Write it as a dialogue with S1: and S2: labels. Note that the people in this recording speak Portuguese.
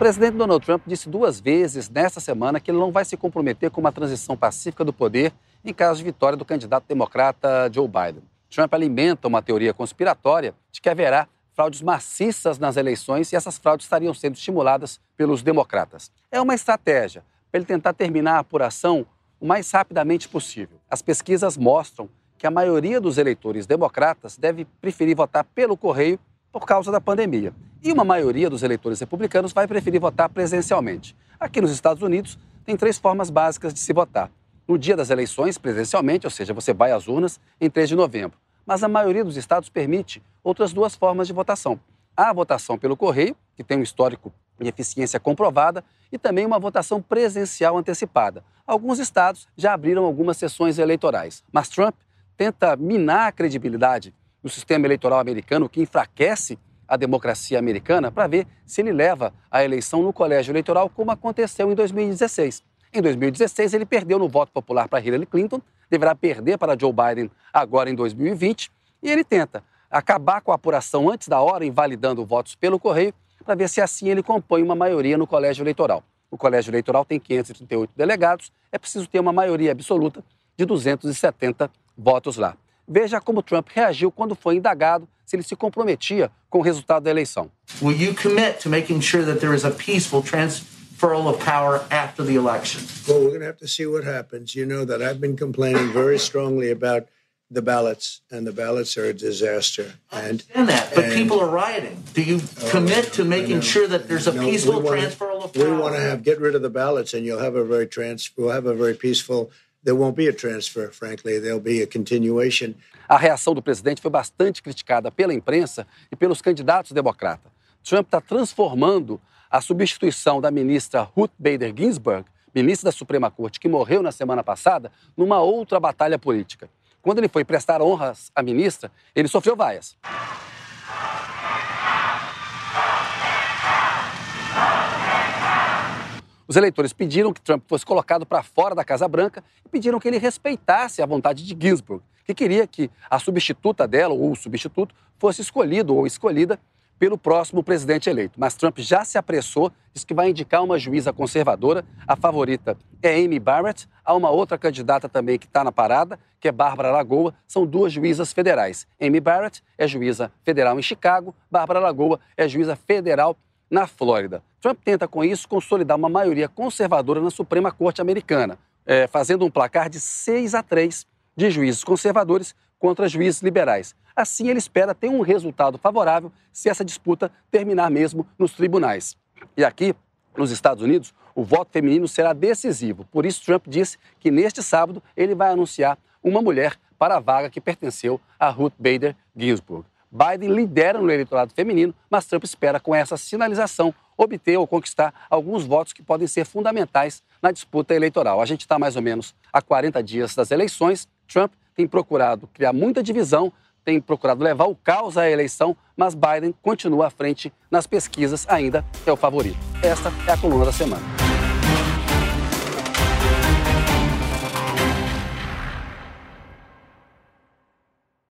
S1: presidente Donald Trump disse duas vezes nesta semana que ele não vai se comprometer com uma transição pacífica do poder em caso de vitória do candidato democrata Joe Biden. Trump alimenta uma teoria conspiratória de que haverá fraudes maciças nas eleições e essas fraudes estariam sendo estimuladas pelos democratas. É uma estratégia para ele tentar terminar a apuração o mais rapidamente possível. As pesquisas mostram que a maioria dos eleitores democratas deve preferir votar pelo correio por causa da pandemia. E uma maioria dos eleitores republicanos vai preferir votar presencialmente. Aqui nos Estados Unidos, tem três formas básicas de se votar no dia das eleições, presencialmente, ou seja, você vai às urnas em 3 de novembro. Mas a maioria dos estados permite outras duas formas de votação. A votação pelo correio, que tem um histórico de eficiência comprovada, e também uma votação presencial antecipada. Alguns estados já abriram algumas sessões eleitorais. Mas Trump tenta minar a credibilidade do sistema eleitoral americano, que enfraquece a democracia americana, para ver se ele leva a eleição no colégio eleitoral, como aconteceu em 2016. Em 2016, ele perdeu no voto popular para Hillary Clinton, deverá perder para Joe Biden agora em 2020, e ele tenta acabar com a apuração antes da hora, invalidando votos pelo correio, para ver se assim ele compõe uma maioria no colégio eleitoral. O colégio eleitoral tem 538 delegados, é preciso ter uma maioria absoluta de 270 votos lá. Veja como Trump reagiu quando foi indagado se ele se comprometia com o resultado da eleição.
S2: Will you commit to making sure that there is a peaceful transfer transferal of power after the election?
S3: Well, we're going to have to see what happens. You know that I've been complaining very strongly about the ballots, and the ballots are a disaster.
S2: I understand that, but and, people are rioting. Do you oh, commit to making sure that there's a no, peaceful wanna, transferal of power?
S3: We want to have get rid of the ballots, and you'll have a very trans. We'll have a very peaceful. There won't be a transfer, frankly. There'll be a continuation.
S1: A reação do presidente foi bastante criticada pela imprensa e pelos candidatos democratas. Trump está transformando a substituição da ministra Ruth Bader Ginsburg, ministra da Suprema Corte, que morreu na semana passada, numa outra batalha política. Quando ele foi prestar honras à ministra, ele sofreu vaias. Os eleitores pediram que Trump fosse colocado para fora da Casa Branca e pediram que ele respeitasse a vontade de Ginsburg, que queria que a substituta dela, ou o substituto, fosse escolhido ou escolhida pelo próximo presidente eleito. Mas Trump já se apressou, diz que vai indicar uma juíza conservadora. A favorita é Amy Barrett. Há uma outra candidata também que está na parada, que é Bárbara Lagoa. São duas juízas federais. Amy Barrett é juíza federal em Chicago, Bárbara Lagoa é juíza federal na Flórida. Trump tenta, com isso, consolidar uma maioria conservadora na Suprema Corte Americana, é, fazendo um placar de 6 a 3 de juízes conservadores contra juízes liberais. Assim, ele espera ter um resultado favorável se essa disputa terminar mesmo nos tribunais. E aqui, nos Estados Unidos, o voto feminino será decisivo. Por isso, Trump disse que neste sábado ele vai anunciar uma mulher para a vaga que pertenceu a Ruth Bader Ginsburg. Biden lidera no eleitorado feminino, mas Trump espera, com essa sinalização, obter ou conquistar alguns votos que podem ser fundamentais na disputa eleitoral. A gente está mais ou menos a 40 dias das eleições. Trump tem procurado criar muita divisão, tem procurado levar o caos à eleição, mas Biden continua à frente nas pesquisas, ainda é o favorito. Esta é a coluna da semana.